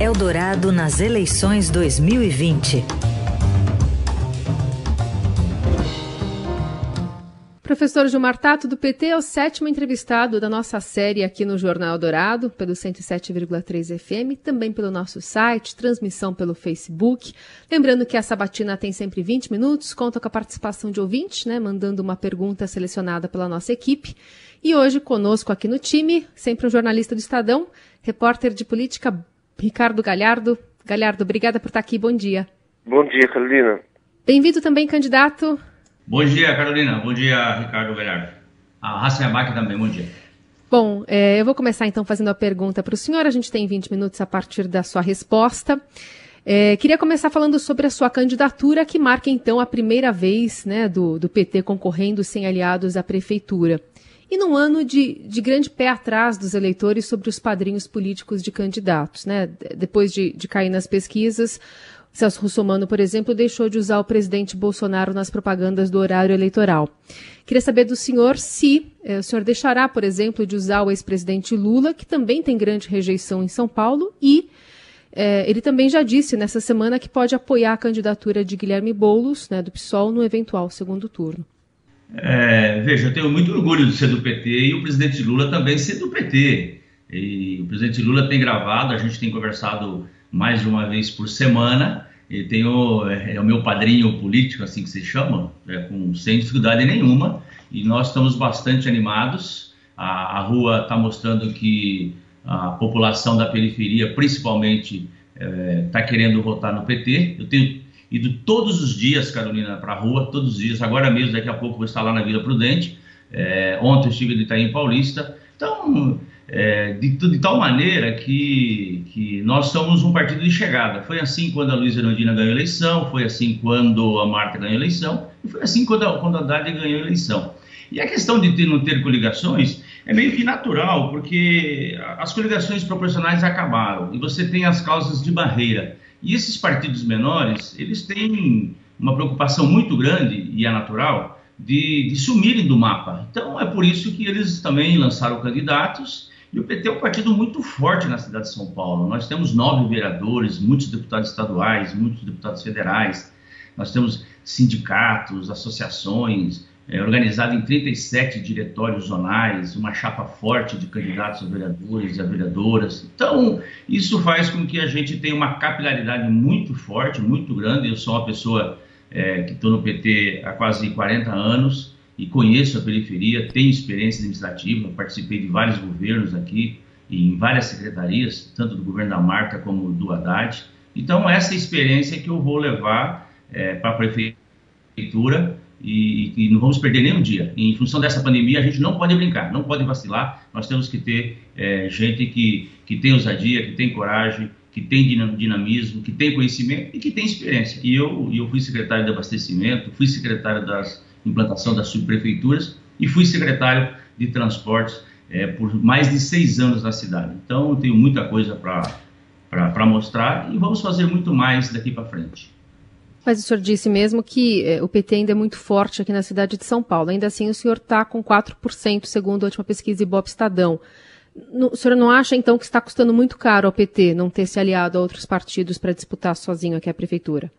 Eldorado nas eleições 2020. Professor Gilmar Tato, do PT, é o sétimo entrevistado da nossa série aqui no Jornal Dourado, pelo 107,3 FM, também pelo nosso site, transmissão pelo Facebook. Lembrando que a sabatina tem sempre 20 minutos, conta com a participação de ouvintes, né, mandando uma pergunta selecionada pela nossa equipe. E hoje, conosco aqui no time, sempre um jornalista do Estadão, repórter de política, Ricardo Galhardo. Galhardo, obrigada por estar aqui, bom dia. Bom dia, Carolina. Bem-vindo também, candidato Bom dia, Carolina. Bom dia, Ricardo Galhardo. A Raça Abac também, bom dia. Bom, é, eu vou começar então fazendo a pergunta para o senhor. A gente tem 20 minutos a partir da sua resposta. É, queria começar falando sobre a sua candidatura, que marca então a primeira vez né, do, do PT concorrendo sem aliados à prefeitura. E num ano de, de grande pé atrás dos eleitores sobre os padrinhos políticos de candidatos. Né? Depois de, de cair nas pesquisas, Celso Russomano, por exemplo, deixou de usar o presidente Bolsonaro nas propagandas do horário eleitoral. Queria saber do senhor se eh, o senhor deixará, por exemplo, de usar o ex-presidente Lula, que também tem grande rejeição em São Paulo, e eh, ele também já disse nessa semana que pode apoiar a candidatura de Guilherme Boulos, né, do PSOL, no eventual segundo turno. É, veja, eu tenho muito orgulho de ser do PT e o presidente Lula também ser do PT. E o presidente Lula tem gravado, a gente tem conversado mais de uma vez por semana. Ele tem o, é, é o meu padrinho político, assim que se chama, é, com, sem dificuldade nenhuma. E nós estamos bastante animados. A, a rua está mostrando que a população da periferia, principalmente, está é, querendo votar no PT. Eu tenho ido todos os dias, Carolina, para a rua, todos os dias. Agora mesmo, daqui a pouco, vou estar lá na Vila Prudente. É, ontem estive no Itaim Paulista. Então, é, de, de, tal maneira que, que nós somos um partido de chegada. Foi assim quando a Luísa Erundina ganhou a eleição, foi assim quando a Marta ganhou a eleição, e foi assim quando a, quando a ganhou a eleição. E a questão de ter, não ter coligações é meio que natural, porque as coligações proporcionais acabaram, e você tem as causas de barreira. E esses partidos menores, eles têm uma preocupação muito grande, e é natural, de, de sumirem do mapa. Então é por isso que eles também lançaram candidatos, e o PT é um partido muito forte na cidade de São Paulo. Nós temos nove vereadores, muitos deputados estaduais, muitos deputados federais. Nós temos sindicatos, associações, é, organizado em 37 diretórios zonais, uma chapa forte de candidatos a vereadores e a vereadoras. Então, isso faz com que a gente tenha uma capilaridade muito forte, muito grande. Eu sou uma pessoa é, que estou no PT há quase 40 anos e conheço a periferia, tenho experiência administrativa, participei de vários governos aqui, em várias secretarias, tanto do governo da Marta como do Haddad. Então, essa experiência que eu vou levar é, para a prefeitura e, e, não vamos perder nenhum dia. Em função dessa pandemia, a gente não pode brincar, não pode vacilar. Nós temos que ter é, gente que, que tem ousadia, que tem coragem, que tem dinamismo, que tem conhecimento e que tem experiência. E eu, eu fui secretário de abastecimento, fui secretário das implantação das subprefeituras e fui secretário de transportes é, por mais de seis anos na cidade. Então, eu tenho muita coisa para mostrar e vamos fazer muito mais daqui para frente. Mas o senhor disse mesmo que é, o PT ainda é muito forte aqui na cidade de São Paulo. Ainda assim, o senhor está com 4%, segundo a última pesquisa Ibope Estadão. o senhor não acha, então, que está custando muito caro ao PT não ter se aliado a outros partidos para disputar sozinho aqui a prefeitura?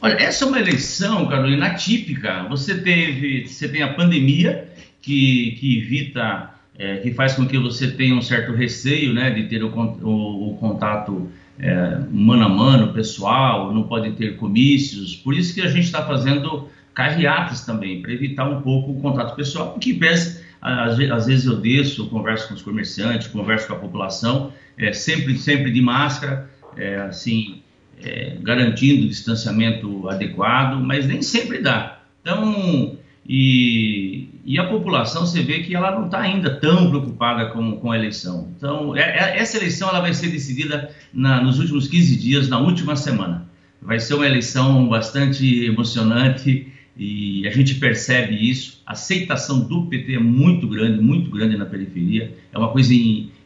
Olha, essa é uma eleição, Carolina, atípica. Você teve, você tem a pandemia que, que evita, é, que faz com que você tenha um certo receio, né, de ter o, o, o contato é, mano a mano, pessoal, não pode ter comícios. Por isso que a gente está fazendo carreatas também, para evitar um pouco o contato pessoal, que pese, às, às vezes eu desço, converso com os comerciantes, converso com a população, é, sempre, sempre de máscara, é, assim, é, garantindo o distanciamento adequado, mas nem sempre dá. Então, e, e a população, você vê que ela não está ainda tão preocupada com, com a eleição. Então, é, é, essa eleição ela vai ser decidida na, nos últimos 15 dias, na última semana. Vai ser uma eleição bastante emocionante e a gente percebe isso. A aceitação do PT é muito grande, muito grande na periferia, é uma coisa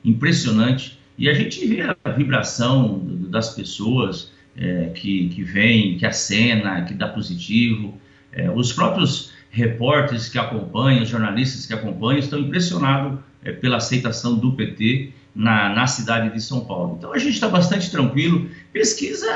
impressionante. E a gente vê a vibração das pessoas, é, que, que vem, que acena, que dá positivo. É, os próprios repórteres que acompanham, jornalistas que acompanham, estão impressionados é, pela aceitação do PT na, na cidade de São Paulo. Então a gente está bastante tranquilo. Pesquisa,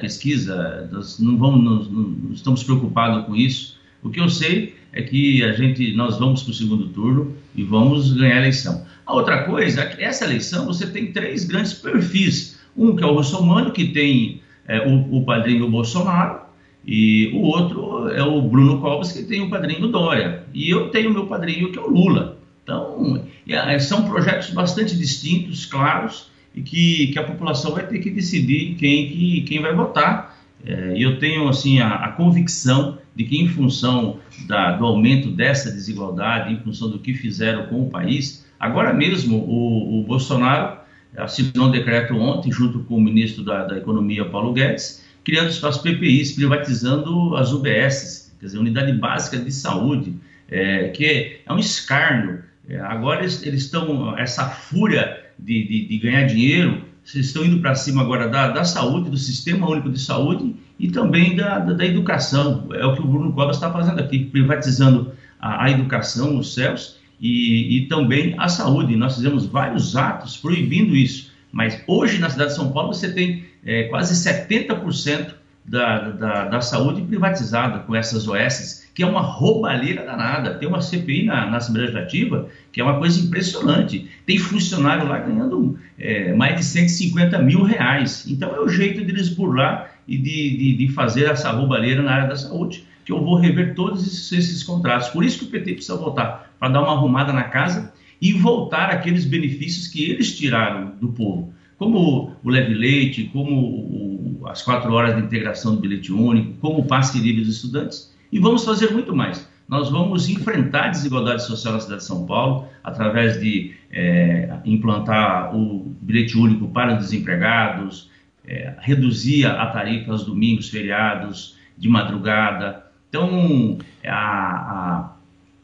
pesquisa, nós não vamos, não estamos preocupados com isso. O que eu sei é que a gente, nós vamos para o segundo turno e vamos ganhar a eleição. A outra coisa é que essa eleição você tem três grandes perfis. Um que é o russomano, que tem é, o, o padrinho Bolsonaro, e o outro é o Bruno Covas, que tem o padrinho Dória. E eu tenho o meu padrinho, que é o Lula. Então, é, são projetos bastante distintos, claros, e que, que a população vai ter que decidir quem, que, quem vai votar. É, e eu tenho assim a, a, convicção de que, em função da, do aumento dessa desigualdade, em função do que fizeram com o país, agora mesmo o, o Bolsonaro assinou um decreto ontem, junto com o ministro da, da Economia, Paulo Guedes, criando as PPIs, privatizando as UBSs, quer dizer, Unidade Básica de Saúde, é, que é um escárnio é, agora eles estão, essa fúria de, de, de, ganhar dinheiro, vocês estão indo para cima agora da, da, saúde, do Sistema Único de Saúde e também da, da, da educação. É o que o Bruno Covas está fazendo aqui, privatizando a, a educação, os céus e, e, também a saúde. Nós fizemos vários atos proibindo isso, mas hoje na cidade de São Paulo você tem é, quase 70% da, da, da saúde privatizada com essas OSs que é uma roubalheira danada. Tem uma CPI na, na Assembleia Legislativa que é uma coisa impressionante. Tem funcionário lá ganhando é, mais de 150 mil reais. Então é o jeito de eles burlar e de, de, de fazer essa roubalheira na área da saúde, que eu vou rever todos esses, esses contratos. Por isso que o PT precisa voltar, para dar uma arrumada na casa e voltar aqueles benefícios que eles tiraram do povo como o leve leite, como o, as quatro horas de integração do bilhete único, como o passe livre dos estudantes, e vamos fazer muito mais. Nós vamos enfrentar a desigualdade social na cidade de São Paulo através de é, implantar o bilhete único para desempregados, é, reduzir a tarifa aos domingos, feriados, de madrugada. Então, a, a,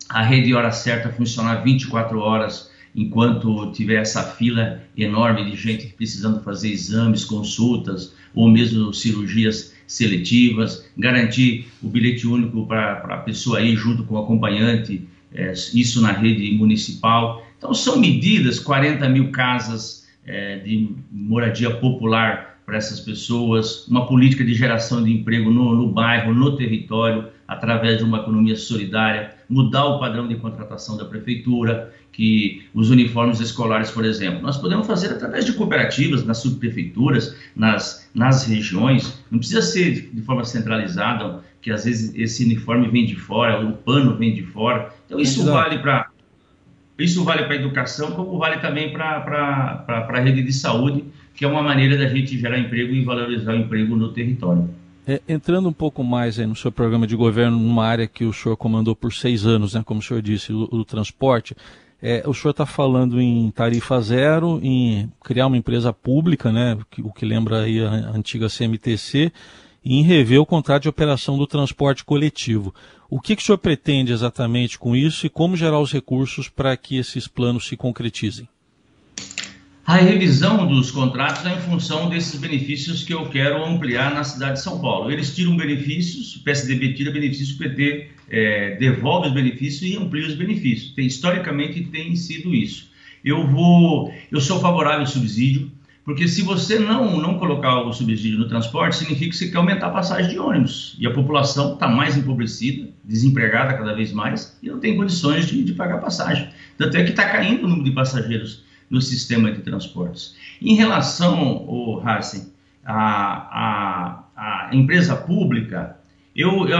a rede Hora Certa funcionar 24 horas enquanto tiver essa fila enorme de gente precisando fazer exames, consultas ou mesmo cirurgias seletivas, garantir o bilhete único para a pessoa ir junto com o acompanhante, é, isso na rede municipal. Então, são medidas, 40 mil casas é, de moradia popular para essas pessoas, uma política de geração de emprego no, no bairro, no território, através de uma economia solidária, mudar o padrão de contratação da prefeitura, que os uniformes escolares, por exemplo, nós podemos fazer através de cooperativas, nas subprefeituras, nas, nas regiões, não precisa ser de forma centralizada, que às vezes esse uniforme vem de fora, o pano vem de fora. Então isso Exato. vale para isso vale para a educação, como vale também para a rede de saúde, que é uma maneira da gente gerar emprego e valorizar o emprego no território. É, entrando um pouco mais no seu programa de governo, numa área que o senhor comandou por seis anos, né, como o senhor disse, o, o transporte, é, o senhor está falando em tarifa zero, em criar uma empresa pública, né, o que lembra aí a antiga CMTC, e em rever o contrato de operação do transporte coletivo. O que, que o senhor pretende exatamente com isso e como gerar os recursos para que esses planos se concretizem? A revisão dos contratos é em função desses benefícios que eu quero ampliar na cidade de São Paulo. Eles tiram benefícios, o PSDB tira benefícios, o PT é, devolve os benefícios e amplia os benefícios. Tem, historicamente tem sido isso. Eu vou, eu sou favorável ao subsídio, porque se você não, não colocar o subsídio no transporte, significa que você quer aumentar a passagem de ônibus. E a população está mais empobrecida, desempregada cada vez mais, e não tem condições de, de pagar passagem. Tanto é que está caindo o número de passageiros no sistema de transportes. Em relação, o Hansen, a, a, a empresa pública, eu, eu,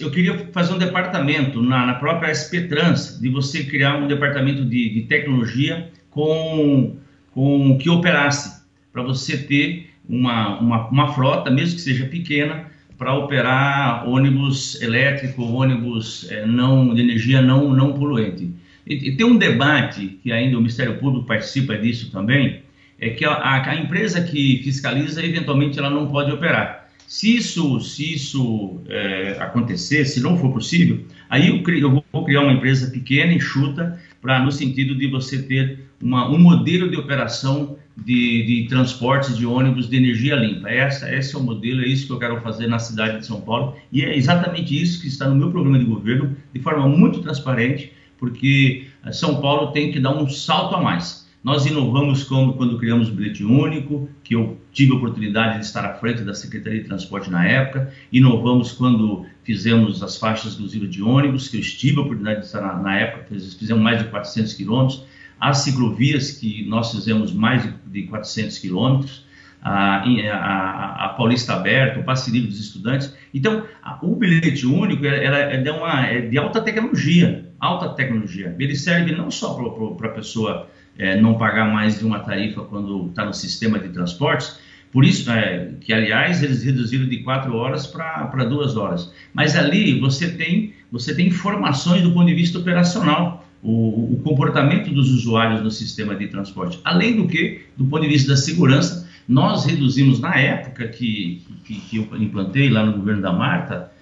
eu, queria fazer um departamento na, na, própria SP Trans, de você criar um departamento de, de tecnologia com, com que operasse, para você ter uma, uma, uma frota, mesmo que seja pequena, para operar ônibus elétrico, ônibus é, não, de energia não, não poluente. E, tem um debate, que ainda o Ministério Público participa disso também, é que a, a, empresa que fiscaliza, eventualmente, ela não pode operar. Se isso, se isso é, acontecer, se não for possível, aí eu, eu, vou criar uma empresa pequena, enxuta, para no sentido de você ter uma, um modelo de operação de, de, transportes de ônibus de energia limpa. Essa, esse é o modelo, é isso que eu quero fazer na cidade de São Paulo e é exatamente isso que está no meu programa de governo, de forma muito transparente, porque São Paulo tem que dar um salto a mais. Nós inovamos quando criamos o bilhete único, que eu tive a oportunidade de estar à frente da Secretaria de Transporte na época. Inovamos quando fizemos as faixas exclusivas de ônibus, que eu tive a oportunidade de estar na, na época, fizemos mais de 400 quilômetros. As ciclovias, que nós fizemos mais de, de 400 quilômetros. A, a, a, Paulista Aberta, o passe livre dos estudantes. Então, a, o bilhete único ela, é, de uma, é de alta tecnologia, alta tecnologia. Ele serve não só para a pessoa é, não pagar mais de uma tarifa quando está no sistema de transportes, por isso é, que, aliás, eles reduziram de quatro horas para duas horas. Mas ali você tem, você tem informações do ponto de vista operacional, o, o comportamento dos usuários no sistema de transporte. Além do que, do ponto de vista da segurança, nós reduzimos, na época que, que, que eu implantei lá no governo da Marta,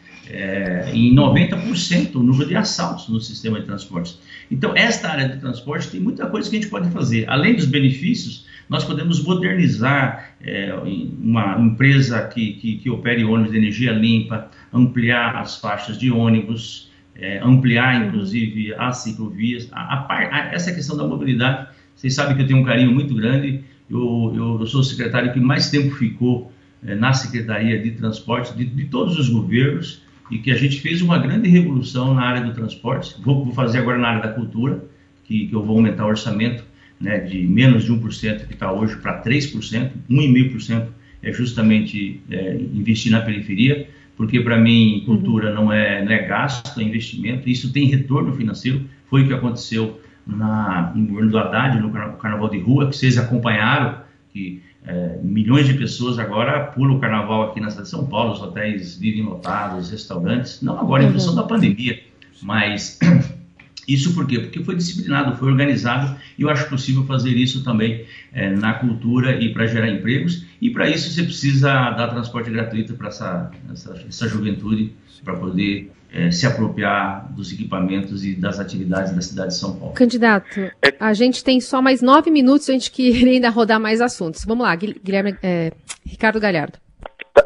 em 90% o número de assaltos no sistema de transportes. Então, esta área de transporte tem muita coisa que a gente pode fazer. Além dos benefícios, nós podemos modernizar é, uma empresa que, que, que, opere ônibus de energia limpa, ampliar as faixas de ônibus, é, ampliar, inclusive, as ciclovias. A, a, a, essa questão da mobilidade, vocês sabem que eu tenho um carinho muito grande. Eu, eu, eu sou o secretário que mais tempo ficou é, na Secretaria de Transporte de, de todos os governos e que a gente fez uma grande revolução na área do transporte. Vou, vou fazer agora na área da cultura, que, que eu vou aumentar o orçamento né, de menos de 1% que está hoje para 3%, 1,5% é justamente é, investir na periferia, porque para mim cultura uhum. não, é, não é gasto, é investimento, isso tem retorno financeiro, foi o que aconteceu na, no governo do Haddad, no Carnaval de Rua, que vocês acompanharam, que é, milhões de pessoas agora pulam o carnaval aqui na cidade de São Paulo, os hotéis vivem lotados, os restaurantes, não agora em função uhum. da pandemia, mas isso por quê? Porque foi disciplinado, foi organizado e eu acho possível fazer isso também é, na cultura e para gerar empregos. E para isso você precisa dar transporte gratuito para essa, essa, essa, juventude, para poder é, se apropriar dos equipamentos e das atividades da cidade de São Paulo. Candidato, a gente tem só mais nove minutos, a gente queria ainda rodar mais assuntos. Vamos lá, Guilherme, é, Ricardo Galhardo.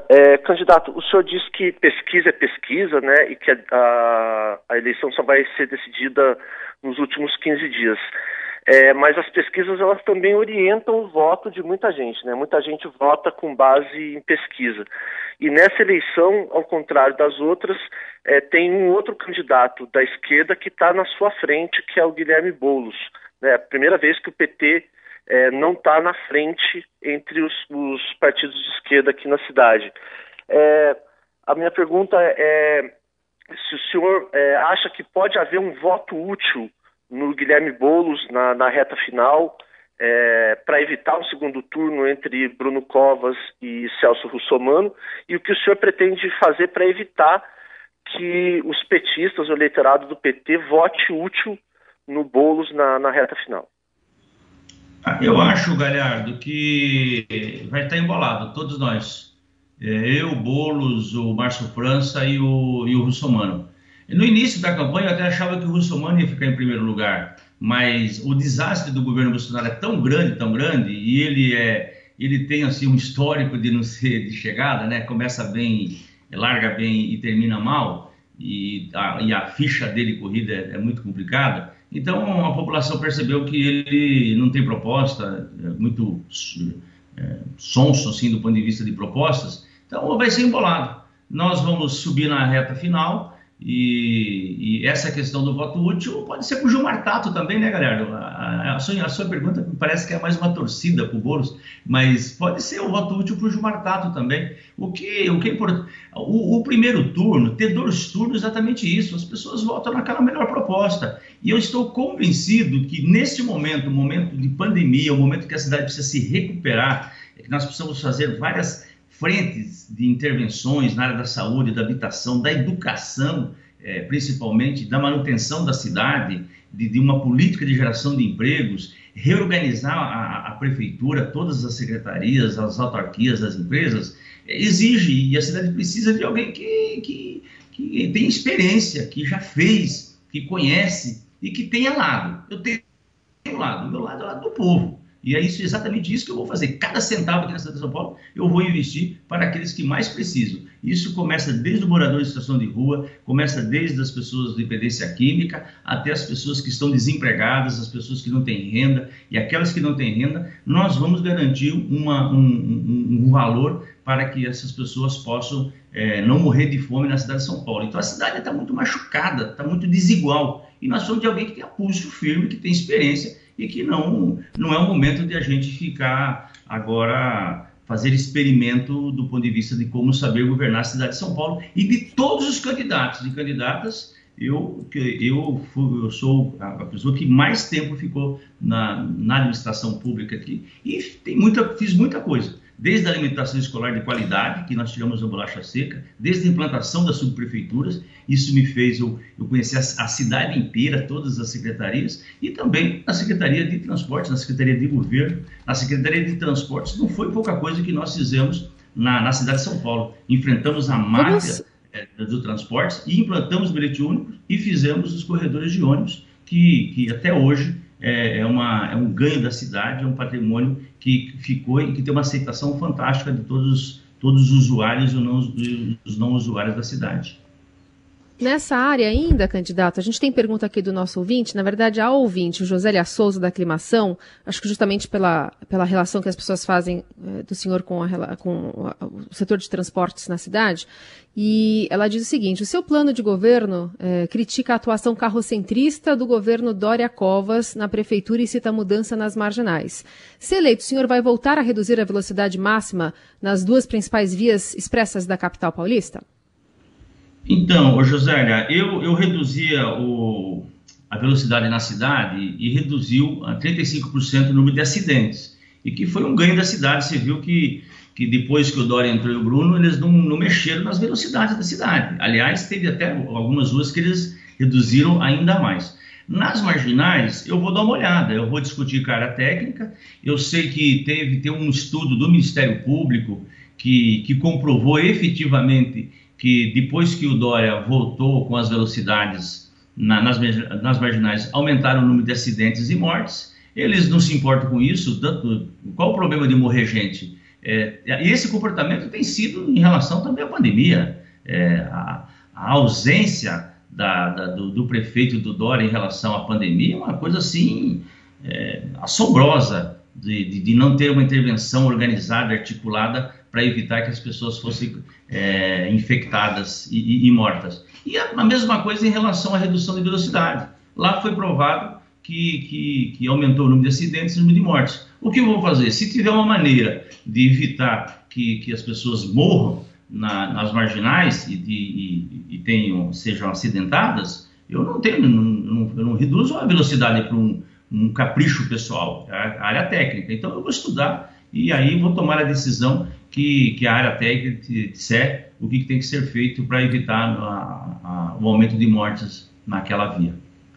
É, candidato, o senhor disse que pesquisa é pesquisa, né, e que a, a, a eleição só vai ser decidida nos últimos 15 dias. É, mas as pesquisas elas também orientam o voto de muita gente, né? Muita gente vota com base em pesquisa. E nessa eleição, ao contrário das outras, é, tem um outro candidato da esquerda que está na sua frente, que é o Guilherme Boulos. É a primeira vez que o PT é, não está na frente entre os, os, partidos de esquerda aqui na cidade. É, a minha pergunta é se o senhor é, acha que pode haver um voto útil no Guilherme Boulos na, na reta final é, para evitar um segundo turno entre Bruno Covas e Celso Russomano e o que o senhor pretende fazer para evitar que os petistas, o eleitorado do PT, vote útil no Boulos na, na reta final. Eu acho, Galhardo, que vai estar embolado, todos nós. É, eu, Boulos, o Márcio França e o, e o Russomano. No início da campanha eu até achava que o Russomano ia ficar em primeiro lugar, mas o desastre do governo Bolsonaro é tão grande, tão grande, e ele é ele tem assim um histórico de não ser de chegada, né? Começa bem, larga bem e termina mal, e a, e a ficha dele corrida é, é muito complicada. Então a população percebeu que ele não tem proposta, é muito é, sonso assim do ponto de vista de propostas. Então vai ser embolado. Nós vamos subir na reta final e, e, essa questão do voto útil pode ser para o Gilmar Tato também, né, galera? A, a, sua, a sua pergunta parece que é mais uma torcida para o Boulos, mas pode ser o voto útil para o Gilmar Tato também. O que, o que é importante? O, o, primeiro turno, ter dois turnos, exatamente isso. As pessoas votam naquela melhor proposta. E eu estou convencido que neste momento, momento de pandemia, o momento que a cidade precisa se recuperar, é que nós precisamos fazer várias frentes de intervenções na área da saúde, da habitação, da educação, é, principalmente, da manutenção da cidade, de, de, uma política de geração de empregos, reorganizar a, a, prefeitura, todas as secretarias, as autarquias, as empresas, é, exige, e a cidade precisa de alguém que, que, que tem experiência, que já fez, que conhece e que tenha lado. Eu tenho lado, meu lado é o lado do povo. E é isso, exatamente isso que eu vou fazer. Cada centavo aqui na cidade de São Paulo, eu vou investir para aqueles que mais precisam. Isso começa desde o morador em situação de rua, começa desde as pessoas de dependência química, até as pessoas que estão desempregadas, as pessoas que não têm renda, e aquelas que não têm renda, nós vamos garantir uma, um, um, um valor para que essas pessoas possam é, não morrer de fome na cidade de São Paulo. Então a cidade está muito machucada, está muito desigual. E nós somos de alguém que tem pulso firme, que tem experiência e que não, não é o momento de a gente ficar agora fazer experimento do ponto de vista de como saber governar a cidade de São Paulo e de todos os candidatos e candidatas. Eu, eu, eu sou a pessoa que mais tempo ficou na, na administração pública aqui e tem muita, fiz muita coisa desde a alimentação escolar de qualidade, que nós tiramos a bolacha seca, desde a implantação das subprefeituras, isso me fez eu, eu conhecer a, a, cidade inteira, todas as secretarias, e também na Secretaria de Transportes, na Secretaria de Governo, na Secretaria de Transportes, não foi pouca coisa que nós fizemos na, na cidade de São Paulo. Enfrentamos a máfia é, do transporte e implantamos bilhete único e fizemos os corredores de ônibus, que, que até hoje é, é, uma, é um ganho da cidade, é um patrimônio que ficou e que tem uma aceitação fantástica de todos, todos os usuários e não, os não usuários da cidade. Nessa área ainda, candidato, a gente tem pergunta aqui do nosso ouvinte, na verdade, a ouvinte, o Josélia Souza da Aclimação, acho que justamente pela, pela relação que as pessoas fazem é, do senhor com, a, com a, o setor de transportes na cidade, e ela diz o seguinte: o seu plano de governo é, critica a atuação carrocentrista do governo Dória Covas na prefeitura e cita mudança nas marginais. Se eleito, o senhor vai voltar a reduzir a velocidade máxima nas duas principais vias expressas da capital paulista? Então, Josélia, eu, eu reduzia o, a velocidade na cidade e reduziu a 35% o número de acidentes. E que foi um ganho da cidade. Você viu que, que depois que o Dória entrou e o Bruno, eles não, não mexeram nas velocidades da cidade. Aliás, teve até algumas ruas que eles reduziram ainda mais. Nas marginais, eu vou dar uma olhada, eu vou discutir com a área técnica. Eu sei que teve tem um estudo do Ministério Público que, que comprovou efetivamente que depois que o Dória voltou com as velocidades na, nas, nas marginais, aumentaram o número de acidentes e mortes. Eles não se importam com isso. Qual o problema de morrer gente? É, esse comportamento tem sido em relação também à pandemia. É, a, a, ausência da, da, do, do, prefeito do Dória em relação à pandemia é uma coisa assim é, assombrosa de, de, de não ter uma intervenção organizada, articulada para evitar que as pessoas fossem é, infectadas e, e, e, mortas. E a, mesma coisa em relação à redução de velocidade. Lá foi provado que, que, que, aumentou o número de acidentes e o número de mortes. O que eu vou fazer? Se tiver uma maneira de evitar que, que as pessoas morram na, nas marginais e, de, e, tenham, sejam acidentadas, eu não tenho, não, não, eu não reduzo a velocidade para um, um capricho pessoal, a área técnica. Então eu vou estudar e aí vou tomar a decisão que, que a área técnica disser o que, que tem que ser feito para evitar a, a, o aumento de mortes naquela via.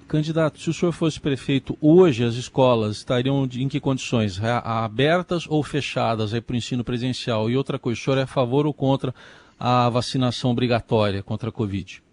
Candidato, se o senhor fosse prefeito hoje, as escolas estariam em que condições? Abertas ou fechadas para o ensino presencial? E outra coisa, o senhor é a favor ou contra a vacinação obrigatória contra a Covid?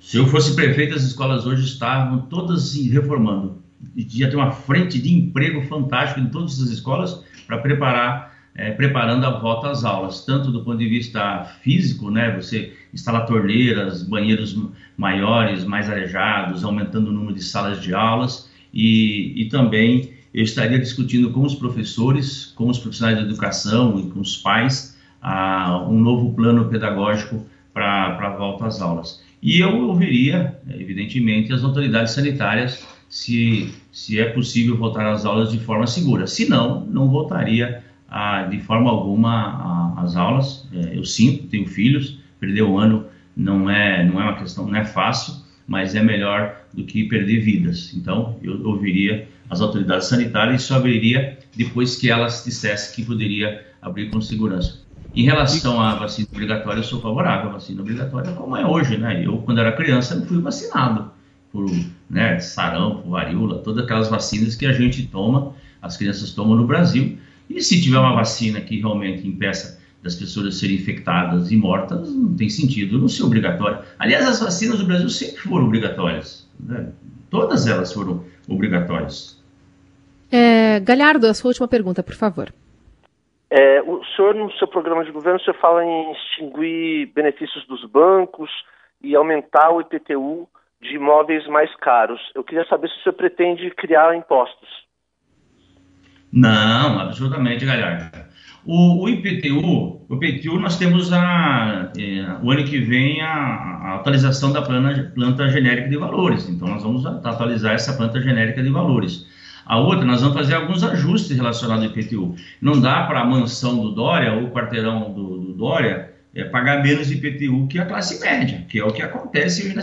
Se eu fosse prefeito, as escolas hoje estavam todas se reformando. Ia ter uma frente de emprego fantástica em todas as escolas para preparar é, preparando a volta às aulas, tanto do ponto de vista físico, né, você instalar torneiras, banheiros maiores, mais arejados, aumentando o número de salas de aulas e, e também eu estaria discutindo com os professores, com os profissionais de educação e com os pais a, um novo plano pedagógico para a volta às aulas. E eu ouviria, evidentemente, as autoridades sanitárias se, se é possível voltar às aulas de forma segura. Se não, não voltaria a, de forma alguma as aulas. É, eu sinto, tenho filhos, perder o ano não é, não é uma questão, não é fácil, mas é melhor do que perder vidas. Então, eu ouviria as autoridades sanitárias e só abriria depois que elas dissessem que poderia abrir com segurança. Em relação à vacina obrigatória, eu sou favorável à vacina obrigatória, como é hoje, né? Eu, quando era criança, não fui vacinado por né, sarampo, varíola, todas aquelas vacinas que a gente toma, as crianças tomam no Brasil, e se tiver uma vacina que realmente impeça das pessoas serem infectadas e mortas, não tem sentido não ser obrigatório. Aliás, as vacinas do Brasil sempre foram obrigatórias. Né? Todas elas foram obrigatórias. É, Galhardo, a sua última pergunta, por favor. É, o senhor, no seu programa de governo, o senhor fala em extinguir benefícios dos bancos e aumentar o IPTU de imóveis mais caros. Eu queria saber se o senhor pretende criar impostos. Não, absolutamente, Galhardo. O, o, IPTU, o IPTU nós temos a, é, o ano que vem a, a atualização da plana, planta genérica de valores. Então nós vamos atualizar essa planta genérica de valores. A outra, nós vamos fazer alguns ajustes relacionados ao IPTU. Não dá para a mansão do Dória ou o quarteirão do, do Dória é, pagar menos IPTU que a classe média, que é o que acontece hoje na,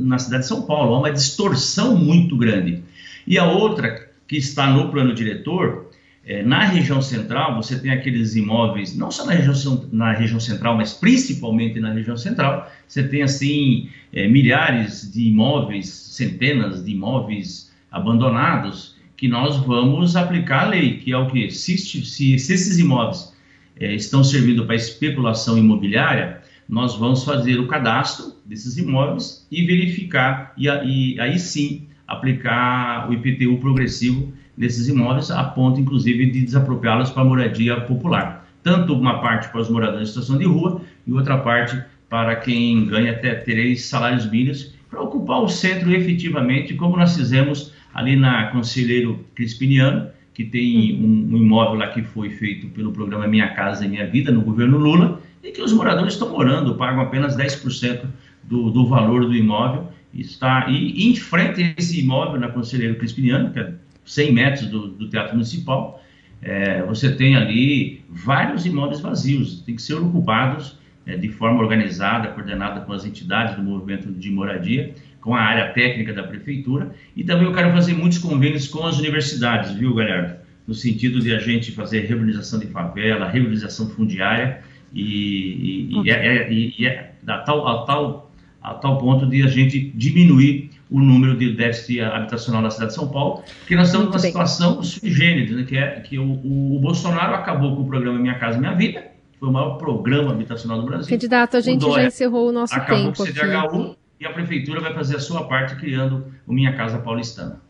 na cidade de São Paulo. Há uma distorção muito grande. E a outra, que está no plano diretor, é, na região central, você tem aqueles imóveis, não só na região, na região central, mas principalmente na região central, você tem, assim, é, milhares de imóveis, centenas de imóveis abandonados, que nós vamos aplicar a lei, que é o que? Se, se, se esses imóveis é, estão servindo para especulação imobiliária, nós vamos fazer o cadastro desses imóveis e verificar, e, e aí sim aplicar o IPTU progressivo nesses imóveis, a ponto inclusive de desapropriá-los para moradia popular. Tanto uma parte para os moradores de situação de rua e outra parte para quem ganha até três salários mínimos, para ocupar o centro efetivamente, como nós fizemos ali na Conselheiro Crispiniano, que tem um, um, imóvel lá que foi feito pelo programa Minha Casa e Minha Vida, no governo Lula, e que os moradores estão morando, pagam apenas 10% do, do valor do imóvel. Está, e em frente a esse imóvel, na Conselheiro Crispiniano, que é 100 metros do, do Teatro Municipal, é, você tem ali vários imóveis vazios, tem que ser ocupados é, de forma organizada, coordenada com as entidades do movimento de moradia, com a área técnica da prefeitura e também eu quero fazer muitos convênios com as universidades, viu, Galhardo? No sentido de a gente fazer reorganização de favela, reorganização fundiária e, e, okay. é, é, e é a, tal, a, tal, a tal ponto de a gente diminuir o número de déficit habitacional na cidade de São Paulo, porque nós estamos numa situação sui generis, né, que é que o, o, Bolsonaro acabou com o programa Minha Casa Minha Vida, foi o maior programa habitacional do Brasil. Candidato, a gente já encerrou o nosso acabou tempo. Acabou com o CDHU e a prefeitura vai fazer a sua parte criando o Minha Casa Paulistana.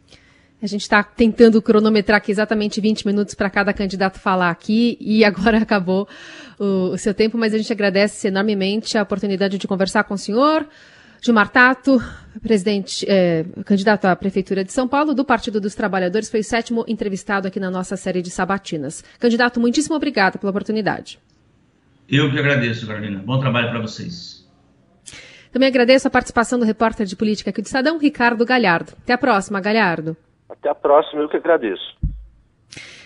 A gente está tentando cronometrar aqui exatamente 20 minutos para cada candidato falar aqui e agora acabou o, o, seu tempo, mas a gente agradece enormemente a oportunidade de conversar com o senhor. Gilmar Tato, presidente, é, candidato à Prefeitura de São Paulo, do Partido dos Trabalhadores, foi o sétimo entrevistado aqui na nossa série de sabatinas. Candidato, muitíssimo obrigado pela oportunidade. Eu que agradeço, Carolina. Bom trabalho para vocês. Também agradeço a participação do repórter de política aqui do Estadão, Ricardo Galhardo. Até a próxima, Galhardo. Até a próxima, eu que agradeço.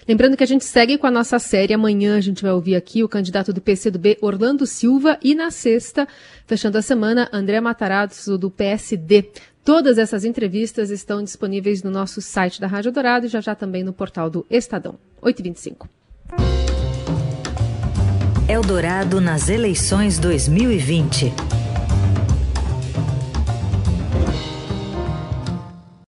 Lembrando que a gente segue com a nossa série. Amanhã a gente vai ouvir aqui o candidato do PCdoB, Orlando Silva, e na sexta, fechando a semana, André Matarazzo, do PSD. Todas essas entrevistas estão disponíveis no nosso site da Rádio Dourado e já já também no portal do Estadão. 8h25. Eldorado nas eleições 2020.